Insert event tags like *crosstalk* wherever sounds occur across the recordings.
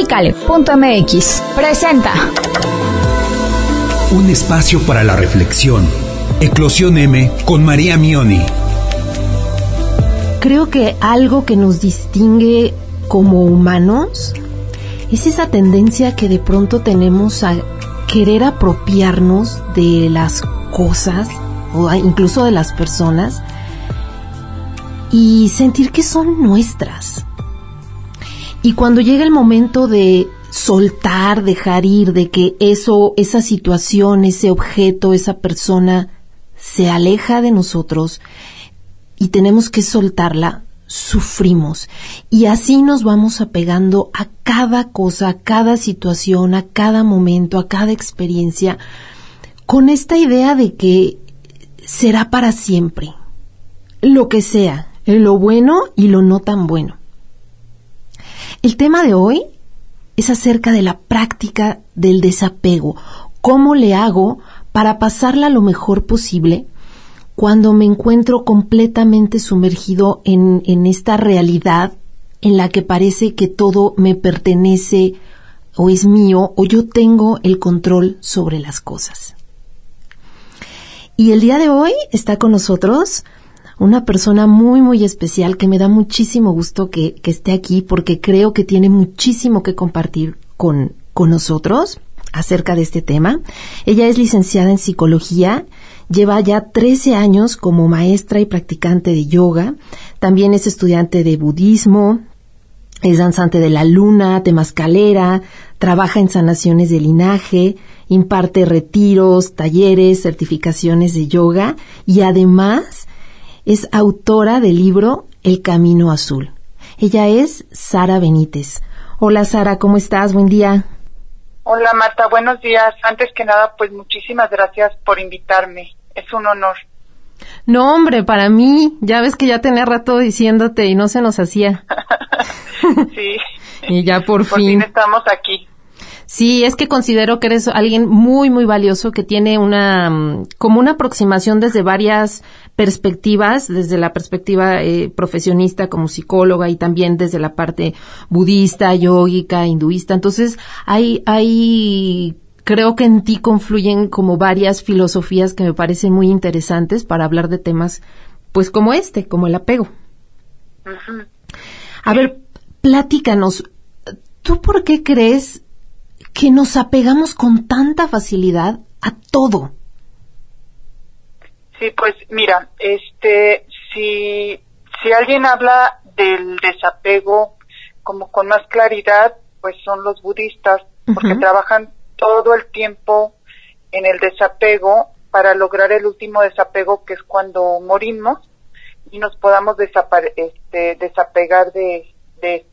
Pícale.mx presenta un espacio para la reflexión. Eclosión M con María Mioni. Creo que algo que nos distingue como humanos es esa tendencia que de pronto tenemos a querer apropiarnos de las cosas o incluso de las personas y sentir que son nuestras. Y cuando llega el momento de soltar, dejar ir, de que eso, esa situación, ese objeto, esa persona se aleja de nosotros y tenemos que soltarla, sufrimos. Y así nos vamos apegando a cada cosa, a cada situación, a cada momento, a cada experiencia, con esta idea de que será para siempre. Lo que sea, lo bueno y lo no tan bueno. El tema de hoy es acerca de la práctica del desapego. ¿Cómo le hago para pasarla lo mejor posible cuando me encuentro completamente sumergido en, esta realidad en la que parece que todo me pertenece o es mío o yo tengo el control sobre las cosas? Y el día de hoy está con nosotros una persona muy, muy especial que me da muchísimo gusto que, esté aquí porque creo que tiene muchísimo que compartir con, con nosotros acerca de este tema. Ella es licenciada en psicología, lleva ya 13 años como maestra y practicante de yoga, también es estudiante de budismo, es danzante de la luna, temascalera, trabaja en sanaciones de linaje, imparte retiros, talleres, certificaciones de yoga y además es autora del libro El Camino Azul. Ella es Sara Benítez. Hola Sara, ¿cómo estás? Buen día. Hola Marta, buenos días. Antes que nada, pues muchísimas gracias por invitarme. Es un honor. No, hombre, para mí, ya ves que ya tenía rato diciéndote y no se nos hacía. *laughs* sí. *laughs* y ya por, por fin estamos aquí. Sí, es que considero que eres alguien muy, muy valioso que tiene una, mm, como una aproximación desde varias perspectivas, desde la perspectiva eh, profesionista como psicóloga y también desde la parte budista, yógica, hinduista. Entonces, hay, hay, creo que en ti confluyen como varias filosofías que me parecen muy interesantes para hablar de temas, pues como este, como el apego. A ver, platícanos, ¿tú por qué crees que nos apegamos con tanta facilidad a todo. Sí, pues mira, este, si, si alguien habla del desapego como con más claridad, pues son los budistas, porque trabajan todo el tiempo en el desapego para lograr el último desapego, que es cuando morimos y nos podamos este, desapegar de, de,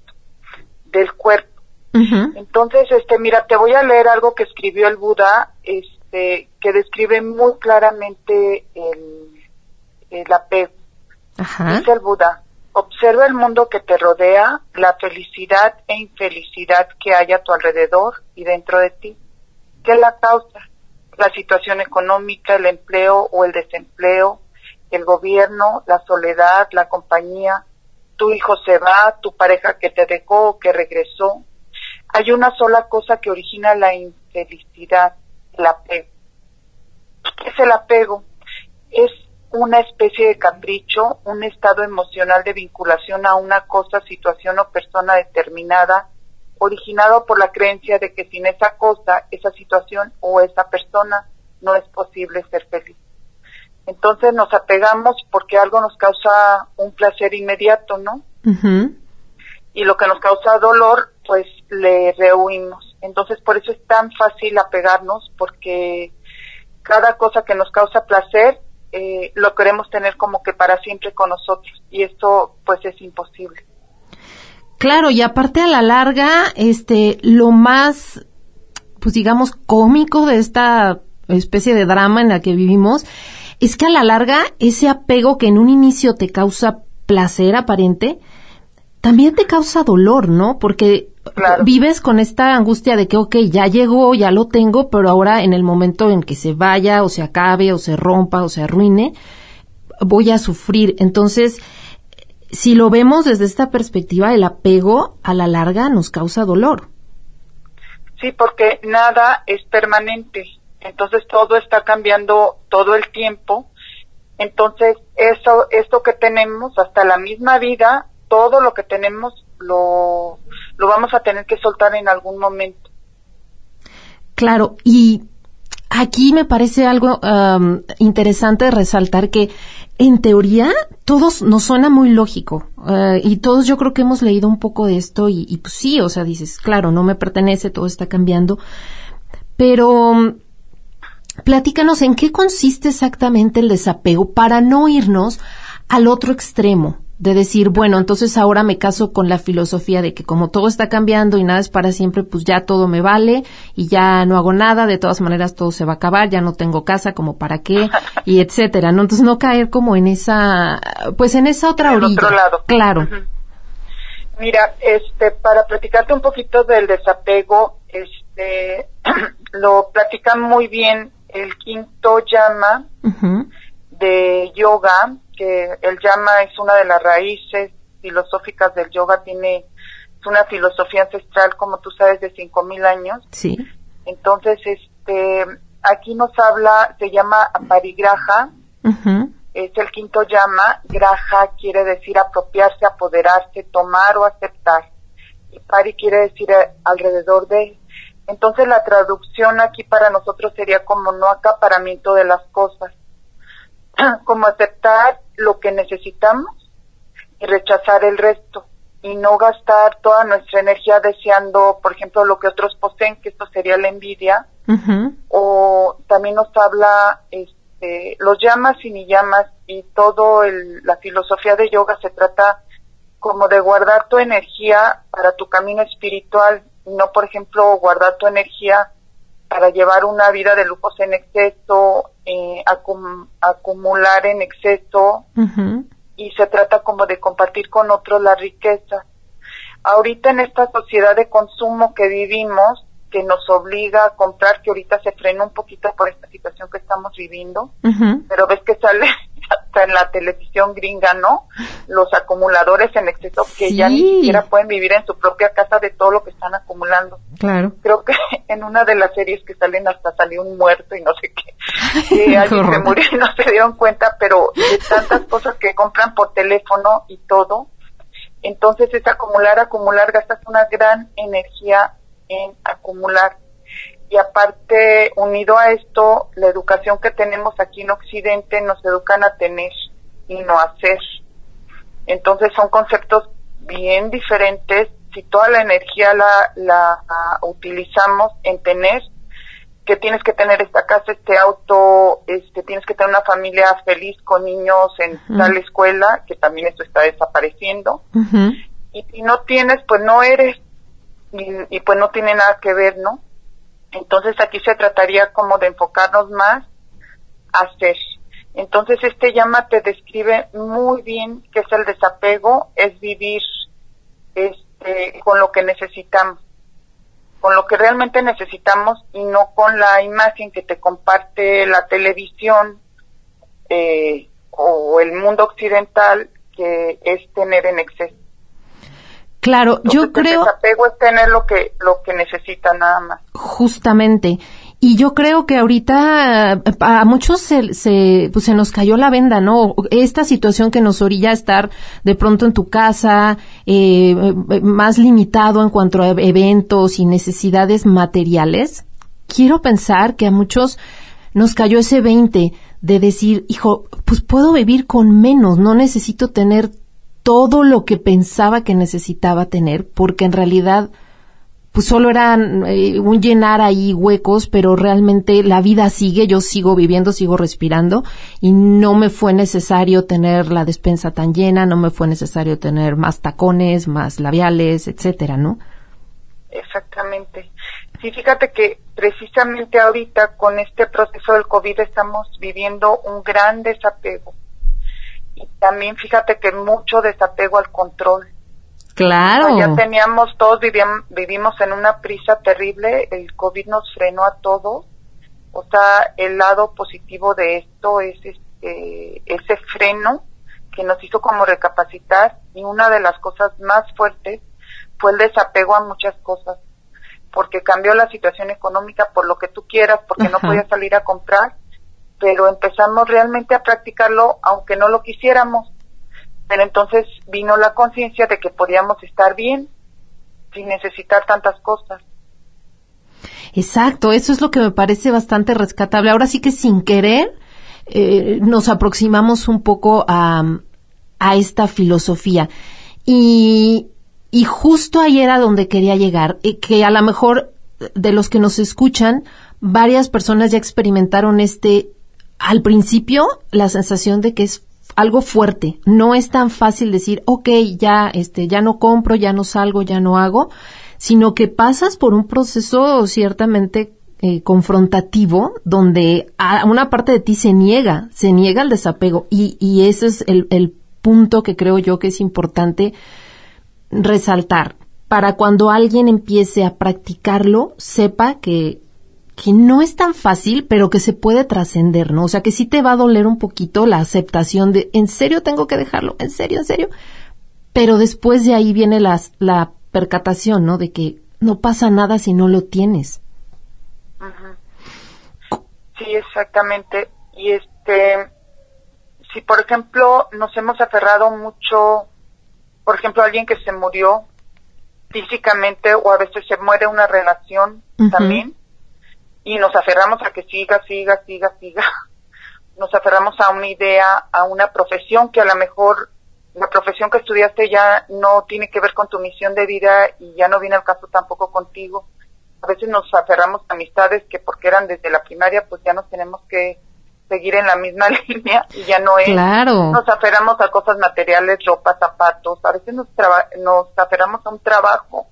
del cuerpo. Entonces, este, mira, te voy a leer algo que escribió el Buda, este, que describe muy claramente el, el apego. Dice el Buda, observa el mundo que te rodea, la felicidad e infelicidad que hay a tu alrededor y dentro de ti. ¿Qué la causa? La situación económica, el empleo o el desempleo, el gobierno, la soledad, la compañía, tu hijo se va, tu pareja que te dejó o que regresó, hay una sola cosa que origina la infelicidad, el apego. ¿Qué es el apego? Es una especie de capricho, un estado emocional de vinculación a una cosa, situación o persona determinada, originado por la creencia de que sin esa cosa, esa situación o esa persona no es posible ser feliz. Entonces nos apegamos porque algo nos causa un placer inmediato, ¿no? Y lo que nos causa dolor pues le rehuimos. Entonces por eso es tan fácil apegarnos porque cada cosa que nos causa placer eh, lo queremos tener como que para siempre con nosotros y esto pues es imposible. Claro, y aparte a la larga, este, lo más, pues digamos, cómico de esta especie de drama en la que vivimos, es que a la larga ese apego que en un inicio te causa placer aparente, también te causa dolor, ¿no? Porque vives con esta angustia de que, ok, ya llegó, ya lo tengo, pero ahora en el momento en que se vaya o se acabe o se rompa o se arruine, voy a sufrir. Entonces, si lo vemos desde esta perspectiva, el apego a la larga nos causa dolor. Sí, porque nada es permanente. Entonces todo está cambiando todo el tiempo. Entonces eso, esto que tenemos, hasta la misma vida, todo lo que tenemos lo, lo vamos a tener que soltar en algún momento. Claro, y aquí me parece algo interesante resaltar que en teoría todos nos suena muy lógico eh, y todos yo creo que hemos leído un poco de esto y, y, pues sí, o sea, dices, claro, no me pertenece, todo está cambiando, pero platícanos en qué consiste exactamente el desapego para no irnos al otro extremo de decir, bueno, entonces ahora me caso con la filosofía de que como todo está cambiando y nada es para siempre, pues ya todo me vale y ya no hago nada, de todas maneras todo se va a acabar, ya no tengo casa, como para qué, y *laughs* etcétera, ¿no? Entonces no caer como en esa, pues en esa otra orilla. Otro lado. Claro. Mira, este, para platicarte un poquito del desapego, este, *clears throat* lo platican muy bien el quinto llama de yoga, que el llama es una de las raíces filosóficas del yoga, tiene es una filosofía ancestral, como tú sabes, de cinco mil años. Sí. Entonces, este, aquí nos habla, se llama aparigraja, es el quinto llama, graja quiere decir apropiarse, apoderarse, tomar o aceptar. Y pari quiere decir eh, alrededor de. Entonces la traducción aquí para nosotros sería como no acaparamiento de las cosas *clears throat* como aceptar lo que necesitamos y rechazar el resto y no gastar toda nuestra energía deseando, por ejemplo, lo que otros poseen, que esto sería la envidia, o también nos habla este, los llamas y ni llamas y todo el, la filosofía de yoga se trata como de guardar tu energía para tu camino espiritual, no, por ejemplo, guardar tu energía para llevar una vida de lujos en exceso, eh, acumular en exceso. Y se trata como de compartir con otros la riqueza. Ahorita en esta sociedad de consumo que vivimos, que nos obliga a comprar, que ahorita se frena un poquito por esta situación que estamos viviendo, pero ves que sale en la televisión gringa, ¿no? Los acumuladores en exceso que ya ni siquiera pueden vivir en su propia casa de todo lo que están acumulando. Claro. Creo que *laughs* en una de las series que salen hasta salió un muerto y no sé qué. *laughs* Alguien se murió y no se dieron cuenta, pero de tantas cosas que compran por teléfono y todo. Entonces es acumular, acumular, gastas una gran energía en acumular y aparte, unido a esto, la educación que tenemos aquí en Occidente nos educan a tener y no a hacer. Entonces son conceptos bien diferentes. Si toda la energía la, la utilizamos en tener, que tienes que tener esta casa, este auto, este, tienes que tener una familia feliz con niños en tal escuela, que también esto está desapareciendo. Y si no tienes, pues no eres, y, y pues no tiene nada que ver, ¿no? Entonces aquí se trataría como de enfocarnos más a hacer. Entonces este llama te describe muy bien qué es el desapego, es vivir este, con lo que necesitamos, con lo que realmente necesitamos y no con la imagen que te comparte la televisión eh, o el mundo occidental que es tener en exceso. Claro, yo creo. El desapego es tener lo que lo que necesita nada más. Justamente. Y yo creo que ahorita a muchos se, se, pues se nos cayó la venda, ¿no? Esta situación que nos orilla a estar de pronto en tu casa, eh, más limitado en cuanto a eventos y necesidades materiales. Quiero pensar que a muchos nos cayó ese 20 de decir, hijo, pues puedo vivir con menos, no necesito tener todo lo que pensaba que necesitaba tener, porque en realidad pues solo eran eh, un llenar ahí huecos, pero realmente la vida sigue, yo sigo viviendo, sigo respirando y no me fue necesario tener la despensa tan llena, no me fue necesario tener más tacones, más labiales, etcétera, ¿no? Exactamente. Sí, fíjate que precisamente ahorita con este proceso del COVID estamos viviendo un gran desapego y también fíjate que mucho desapego al control. Claro. ya teníamos, todos vivimos en una prisa terrible, el COVID nos frenó a todos. O sea, el lado positivo de esto es este, ese freno que nos hizo como recapacitar y una de las cosas más fuertes fue el desapego a muchas cosas. Porque porque cambió la situación económica, por lo que tú quieras, porque no podías salir a comprar, pero empezamos realmente a practicarlo aunque no lo quisiéramos. Pero entonces vino la conciencia de que podíamos estar bien sin necesitar tantas cosas. Exacto, eso es lo que me parece bastante rescatable. Ahora sí que sin querer eh, nos aproximamos un poco a, a esta filosofía. Y, y justo ahí era donde quería llegar, eh, que a lo mejor de los que nos escuchan, varias personas ya experimentaron este, al principio, la sensación de que es algo fuerte. No es tan fácil decir, ok, ya, este, ya no compro, ya no salgo, ya no hago, sino que pasas por un proceso ciertamente eh, confrontativo donde a una parte de ti se niega, se niega el desapego y, y ese es el, el punto que creo yo que es importante resaltar. Para cuando alguien empiece a practicarlo, sepa que que no es tan fácil, pero que se puede trascender, ¿no? O sea, que sí te va a doler un poquito la aceptación de, ¿en serio tengo que dejarlo? ¿En serio? ¿En serio? Pero después de ahí viene la, la percatación, ¿no? De que no pasa nada si no lo tienes. Sí, exactamente. Y este, si por ejemplo nos hemos aferrado mucho, por ejemplo, alguien que se murió físicamente o a veces se muere una relación también, y nos aferramos a que siga, siga, siga, siga. *laughs* Nos aferramos a una idea, a una profesión que a lo mejor la profesión que estudiaste ya no tiene que ver con tu misión de vida y ya no viene al caso tampoco contigo. A veces nos aferramos a amistades que porque eran desde la primaria pues ya nos tenemos que seguir en la misma *laughs* línea y ya no es. Claro. Nos aferramos a cosas materiales, ropa, zapatos. A veces nos, nos aferramos a un trabajo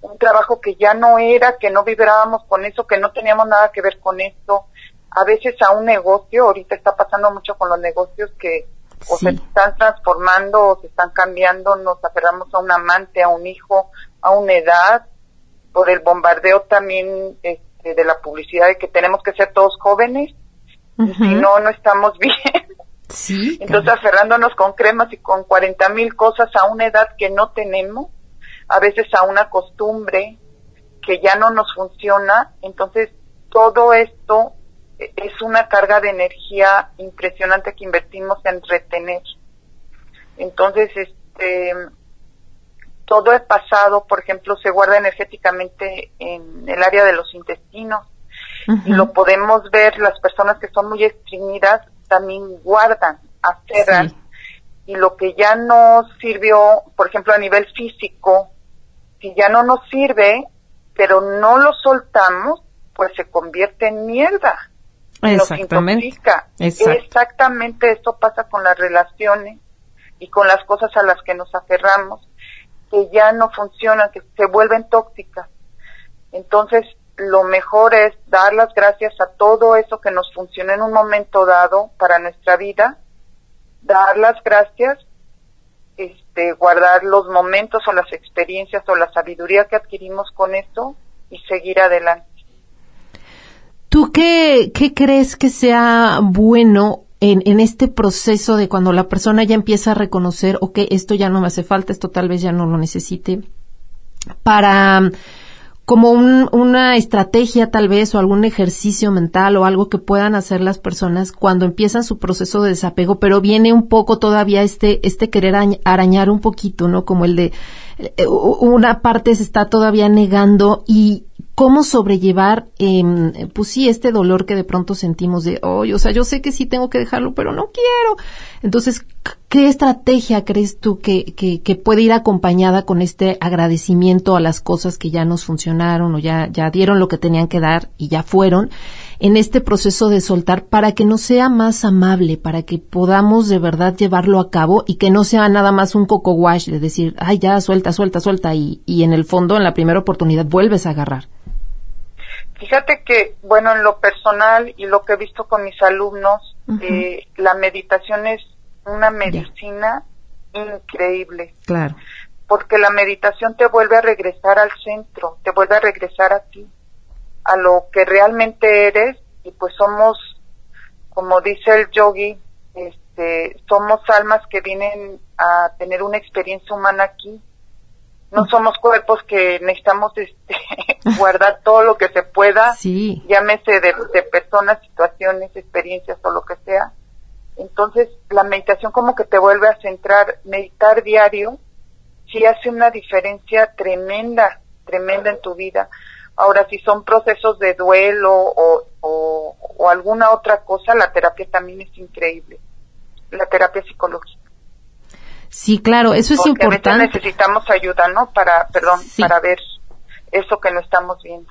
un trabajo que ya no era, que no vibrábamos con eso, que no teníamos nada que ver con eso, a veces a un negocio, ahorita está pasando mucho con los negocios que o se están transformando o se están cambiando, nos aferramos a un amante, a un hijo, a una edad, por el bombardeo también este, de la publicidad de que tenemos que ser todos jóvenes, y si no, no estamos *laughs* bien. Sí, Entonces aferrándonos con cremas y con cuarenta mil cosas a una edad que no tenemos, a veces a una costumbre que ya no nos funciona, entonces todo esto es una carga de energía impresionante que invertimos en retener. Entonces, este, todo el pasado, por ejemplo, se guarda energéticamente en el área de los intestinos. Y lo podemos ver, las personas que son muy estreñidas también guardan, aferran. Y lo que ya no sirvió, por ejemplo, a nivel físico, si ya no nos sirve, pero no lo soltamos, pues se convierte en mierda. Exactamente. Nos Exactamente esto pasa con las relaciones y con las cosas a las que nos aferramos, que ya no funcionan, que se vuelven tóxicas. Entonces, lo mejor es dar las gracias a todo eso que nos funciona en un momento dado para nuestra vida, dar las gracias este, guardar los momentos o las experiencias o la sabiduría que adquirimos con esto y seguir adelante. ¿Tú qué, qué crees que sea bueno en, en, este proceso de cuando la persona ya empieza a reconocer, ok, esto ya no me hace falta, esto tal vez ya no lo necesite, para como una estrategia tal vez o algún ejercicio mental o algo que puedan hacer las personas cuando empiezan su proceso de desapego, pero viene un poco todavía este, este querer arañar un poquito, ¿no? Como el de eh, una parte se está todavía negando y cómo sobrellevar, eh, pues sí, este dolor que de pronto sentimos de, oh, o sea, yo sé que sí tengo que dejarlo, pero no quiero. Entonces, ¿qué estrategia crees tú que, que, que, puede ir acompañada con este agradecimiento a las cosas que ya nos funcionaron o ya, ya dieron lo que tenían que dar y ya fueron en este proceso de soltar para que no sea más amable, para que podamos de verdad llevarlo a cabo y que no sea nada más un coco wash de decir, ay, ya, suelta, suelta, suelta y, y en el fondo, en la primera oportunidad, vuelves a agarrar? Fíjate que, bueno, en lo personal y lo que he visto con mis alumnos, eh, la meditación es una medicina increíble. Claro. Porque la meditación te vuelve a regresar al centro, te vuelve a regresar a ti, a lo que realmente eres y pues somos, como dice el yogi, este, somos almas que vienen a tener una experiencia humana aquí no somos cuerpos que necesitamos este, *laughs* guardar todo lo que se pueda, sí. llámese de, de personas, situaciones, experiencias o lo que sea. Entonces, la meditación como que te vuelve a centrar, meditar diario, sí hace una diferencia tremenda, tremenda en tu vida. Ahora, si son procesos de duelo o, o, o alguna otra cosa, la terapia también es increíble, la terapia psicológica. Sí, claro, eso es Porque importante. A veces necesitamos ayuda, ¿no? Para, perdón, Sí. para ver eso que no estamos viendo.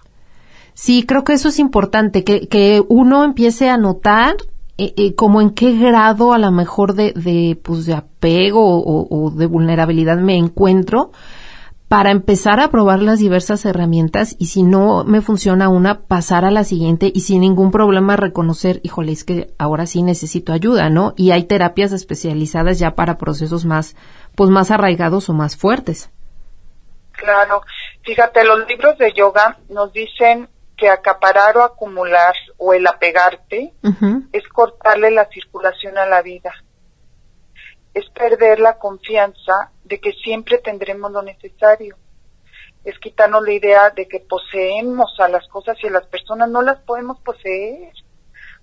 Sí, creo que eso es importante, que, que uno empiece a notar eh, como en qué grado a lo mejor de, de, pues, de apego o de vulnerabilidad me encuentro para empezar a probar las diversas herramientas y si no me funciona una, pasar a la siguiente y sin ningún problema reconocer, híjole, es que ahora sí necesito ayuda, ¿no? Y hay terapias especializadas ya para procesos más, pues más arraigados o más fuertes. Claro. Fíjate, los libros de yoga nos dicen que acaparar o acumular o el apegarte es cortarle la circulación a la vida. Es perder la confianza de que siempre tendremos lo necesario. Es quitarnos la idea de que poseemos a las cosas y a las personas no las podemos poseer.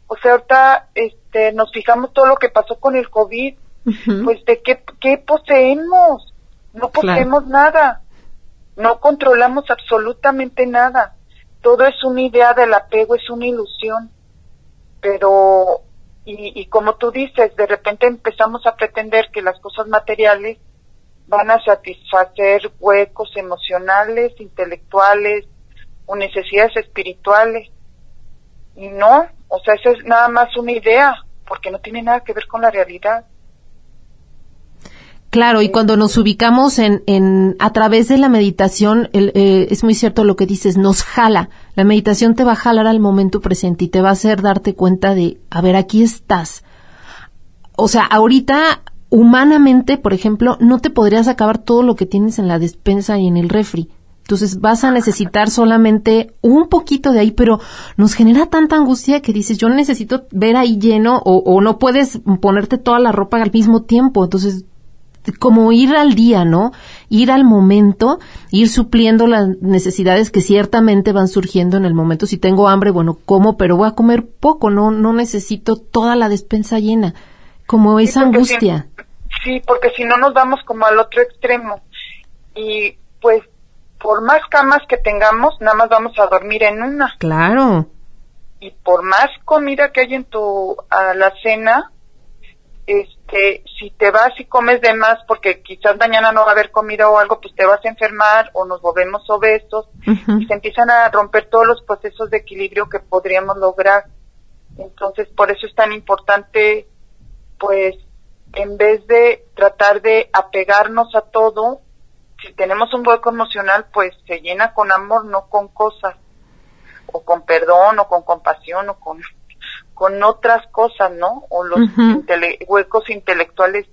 O sea, ahorita este, nos fijamos todo lo que pasó con el COVID. Pues de qué, qué poseemos. No Claro. poseemos nada. No controlamos absolutamente nada. Todo es una idea del apego, es una ilusión. Pero, y, y como tú dices, de repente empezamos a pretender que las cosas materiales van a satisfacer huecos emocionales, intelectuales o necesidades espirituales. Y no, o sea, esa es nada más una idea, porque no tiene nada que ver con la realidad. Claro, y cuando nos ubicamos en, en a través de la meditación, el, eh, es muy cierto lo que dices, nos jala. La meditación te va a jalar al momento presente y te va a hacer darte cuenta de, a ver, aquí estás. O sea, ahorita, humanamente, por ejemplo, no te podrías acabar todo lo que tienes en la despensa y en el refri. Entonces vas a necesitar solamente un poquito de ahí, pero nos genera tanta angustia que dices, yo necesito ver ahí lleno o, o no puedes ponerte toda la ropa al mismo tiempo. Entonces como ir al día, ¿no? Ir al momento, ir supliendo las necesidades que ciertamente van surgiendo en el momento. Si tengo hambre, bueno, como, pero voy a comer poco, no, no necesito toda la despensa llena. Como esa angustia. Si, sí, porque si no nos vamos como al otro extremo. Y pues, por más camas que tengamos, nada más vamos a dormir en una. Claro. Y por más comida que hay en tu alacena, este, si te vas y comes de más porque quizás mañana no va a haber comida o algo, pues te vas a enfermar o nos volvemos obesos y se empiezan a romper todos los procesos de equilibrio que podríamos lograr. Entonces, por eso es tan importante, pues, en vez de tratar de apegarnos a todo, si tenemos un hueco emocional, pues se llena con amor, no con cosas, o con perdón, o con compasión, o con, con otras cosas, ¿no? O los intele- huecos intelectuales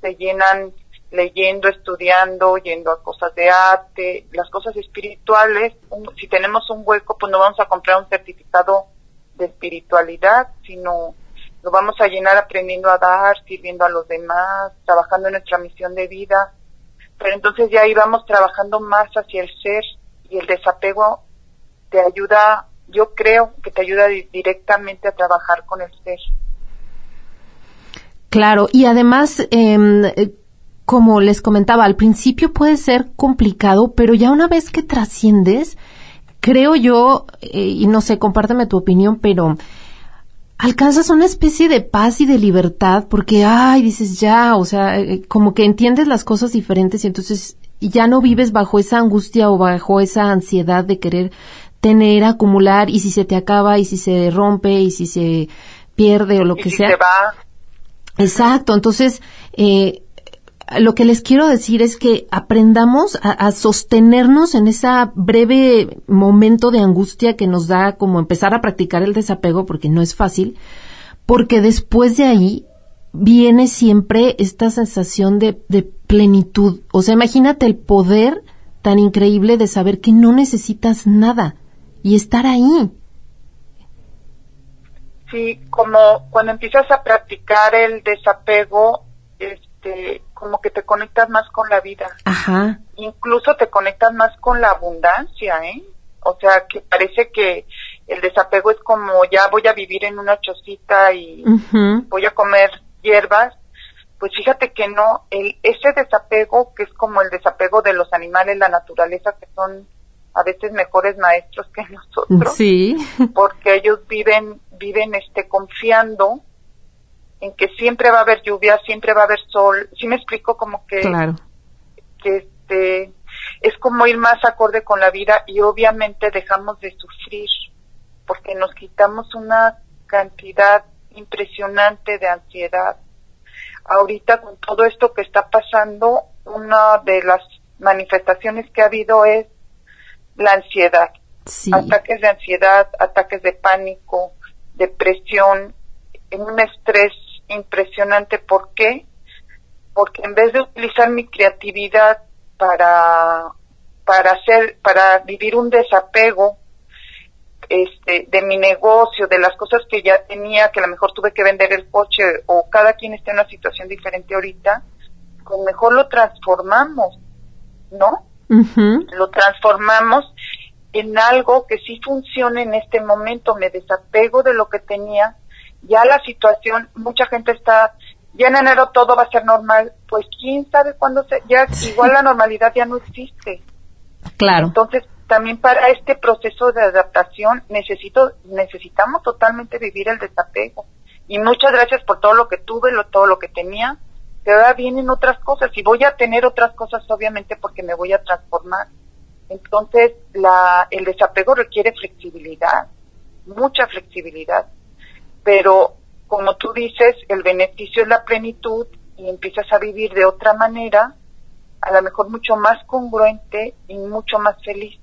se llenan leyendo, estudiando, yendo a cosas de arte, las cosas espirituales, un- si tenemos un hueco, pues no vamos a comprar un certificado de espiritualidad, sino lo vamos a llenar aprendiendo a dar, sirviendo a los demás, trabajando en nuestra misión de vida. Pero entonces ya ahí vamos trabajando más hacia el ser y el desapego te ayuda, yo creo que te ayuda di- directamente a trabajar con el ser. Claro, y además, em, eh, como les comentaba, al principio puede ser complicado, pero ya una vez que trasciendes, creo yo, eh, y no sé, compárteme tu opinión, pero alcanzas una especie de paz y de libertad porque, ay, dices ya, o sea, eh, como que entiendes las cosas diferentes y entonces ya no vives bajo esa angustia o bajo esa ansiedad de querer tener, acumular y si se te acaba y si se rompe y si se pierde o lo y que si sea. te va, Exacto, entonces eh, lo que les quiero decir es que aprendamos a, a sostenernos en ese breve momento de angustia que nos da como empezar a practicar el desapego, porque no es fácil, porque después de ahí viene siempre esta sensación de, de plenitud. O sea, imagínate el poder tan increíble de saber que no necesitas nada y estar ahí. Sí, como cuando empiezas a practicar el desapego, este, como que te conectas más con la vida. Ajá. Incluso te conectas más con la abundancia, ¿eh? O sea, que parece que el desapego es como ya voy a vivir en una chocita y voy a comer hierbas. Pues fíjate que no, el, ese desapego que es como el desapego de los animales, la naturaleza, que son a veces mejores maestros que *laughs* nosotros. Sí. Porque ellos viven, viven este, confiando en que siempre va a haber lluvia, siempre va a haber sol. ¿Sí me explico? Como que, claro. que este, es como ir más acorde con la vida y obviamente dejamos de sufrir porque nos quitamos una cantidad impresionante de ansiedad. Ahorita con todo esto que está pasando, una de las manifestaciones que ha habido es la ansiedad. Ataques de ansiedad, ataques de pánico, depresión, un estrés impresionante. ¿Por qué? Porque en vez de utilizar mi creatividad para, para hacer, para vivir un desapego este, de mi negocio, de las cosas que ya tenía, que a lo mejor tuve que vender el coche o cada quien está en una situación diferente ahorita, pues mejor lo transformamos, ¿no? Lo transformamos en algo que sí funcione en este momento, me desapego de lo que tenía, ya la situación, mucha gente está, ya en enero todo va a ser normal, pues quién sabe cuándo se, ya igual la normalidad ya no existe. Claro. Entonces, también para este proceso de adaptación necesito, necesitamos totalmente vivir el desapego. Y muchas gracias por todo lo que tuve, lo, todo lo que tenía, pero ahora vienen otras cosas y voy a tener otras cosas obviamente porque me voy a transformar. Entonces, la, el desapego requiere flexibilidad, mucha flexibilidad. Pero, como tú dices, el beneficio es la plenitud y empiezas a vivir de otra manera, a lo mejor mucho más congruente y mucho más feliz.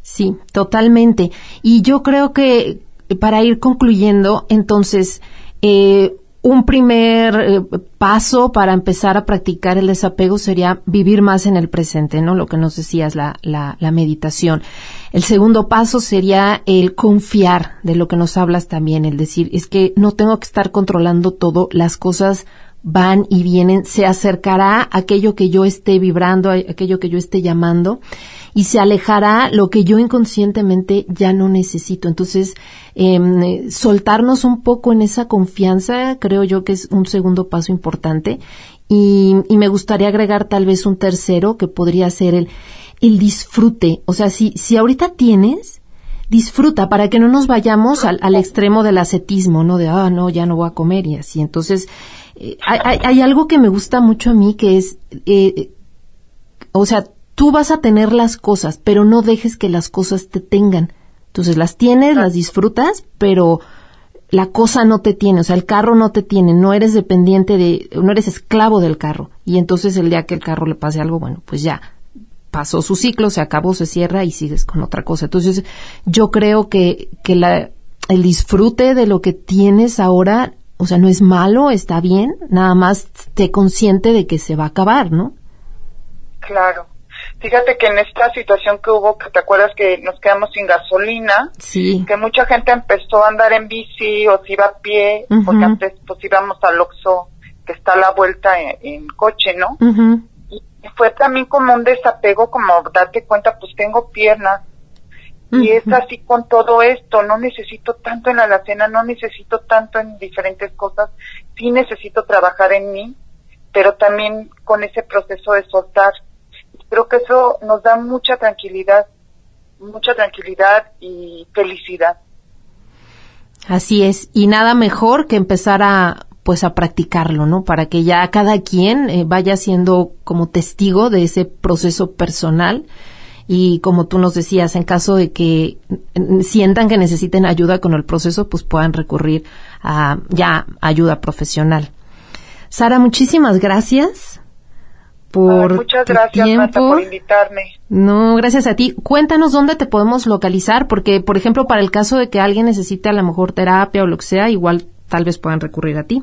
Sí, totalmente. Y yo creo que para ir concluyendo, entonces, eh, un primer eh, paso para empezar a practicar el desapego sería vivir más en el presente, ¿no? Lo que nos decías, la, la, la, meditación. El segundo paso sería el confiar de lo que nos hablas también, el decir, es que no tengo que estar controlando todo, las cosas van y vienen, se acercará aquello que yo esté vibrando, aquello que yo esté llamando y se alejará lo que yo inconscientemente ya no necesito. Entonces, eh, soltarnos un poco en esa confianza creo yo que es un segundo paso importante y, y me gustaría agregar tal vez un tercero que podría ser el, el disfrute. O sea, si, si ahorita tienes, disfruta para que no nos vayamos al, al, extremo del ascetismo, ¿no? De, ah, no, ya no voy a comer y así. Entonces, eh, hay, hay, algo que me gusta mucho a mí que es, eh, o sea, tú vas a tener las cosas, pero no dejes que las cosas te tengan. Entonces las tienes, las disfrutas, pero la cosa no te tiene, o sea, el carro no te tiene, no eres dependiente de, no eres esclavo del carro. Y entonces el día que el carro le pase algo, bueno, pues ya, pasó su ciclo, se acabó, se cierra y sigues con otra cosa. Entonces, yo creo que, que la, el disfrute de lo que tienes ahora, o sea, no es malo, está bien, nada más te consciente de que se va a acabar, ¿no? Claro. Fíjate que en esta situación que hubo, que te acuerdas que nos quedamos sin gasolina, sí. que mucha gente empezó a andar en bici o se iba a pie, porque antes pues íbamos al Oxxo, que está a la vuelta en, coche, ¿no? Y fue también como un desapego, como darte cuenta, pues tengo piernas, y es así con todo esto, no necesito tanto en la alacena, no necesito tanto en diferentes cosas, sí necesito trabajar en mí, pero también con ese proceso de soltar creo que eso nos da mucha tranquilidad, mucha tranquilidad y felicidad. Así es, y nada mejor que empezar a pues a practicarlo, ¿no? Para que ya cada quien eh, vaya siendo como testigo de ese proceso personal y como tú nos decías, en caso de que sientan que necesiten ayuda con el proceso, pues puedan recurrir a ya ayuda profesional. Sara, muchísimas gracias por muchas gracias tiempo. por invitarme. No, gracias a ti. Cuéntanos dónde te podemos localizar, porque por ejemplo, para el caso de que alguien necesite a lo mejor terapia o lo que sea, igual tal vez puedan recurrir a ti.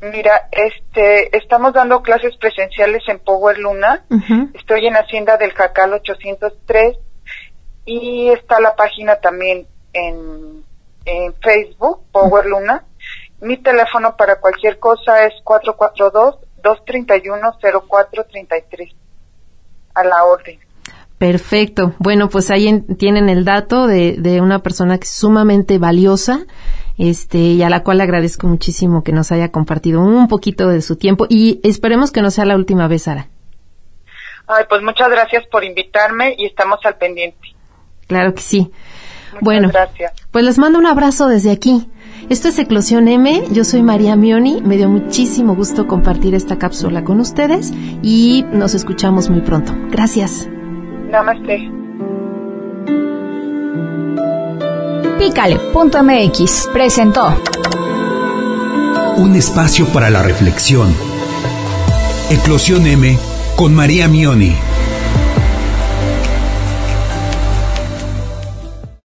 Mira, este, estamos dando clases presenciales en Power Luna. Estoy en Hacienda del Jacal 803 y está la página también en, en Facebook, Power Luna Mi teléfono para cualquier cosa es 442-231-0433. A la orden. Perfecto. Bueno, pues ahí tienen el dato de, de, una persona que es sumamente valiosa, este, y a la cual le agradezco muchísimo que nos haya compartido un poquito de su tiempo y esperemos que no sea la última vez, Sara. Ay, pues muchas gracias por invitarme y estamos al pendiente. Claro que sí. bueno, gracias. Pues les mando un abrazo desde aquí. Esto es Eclosión M, yo soy María Mioni, me dio muchísimo gusto compartir esta cápsula con ustedes y nos escuchamos muy pronto. Gracias. Namaste. Pícale.mx presentó un espacio para la reflexión. Eclosión M con María Mioni.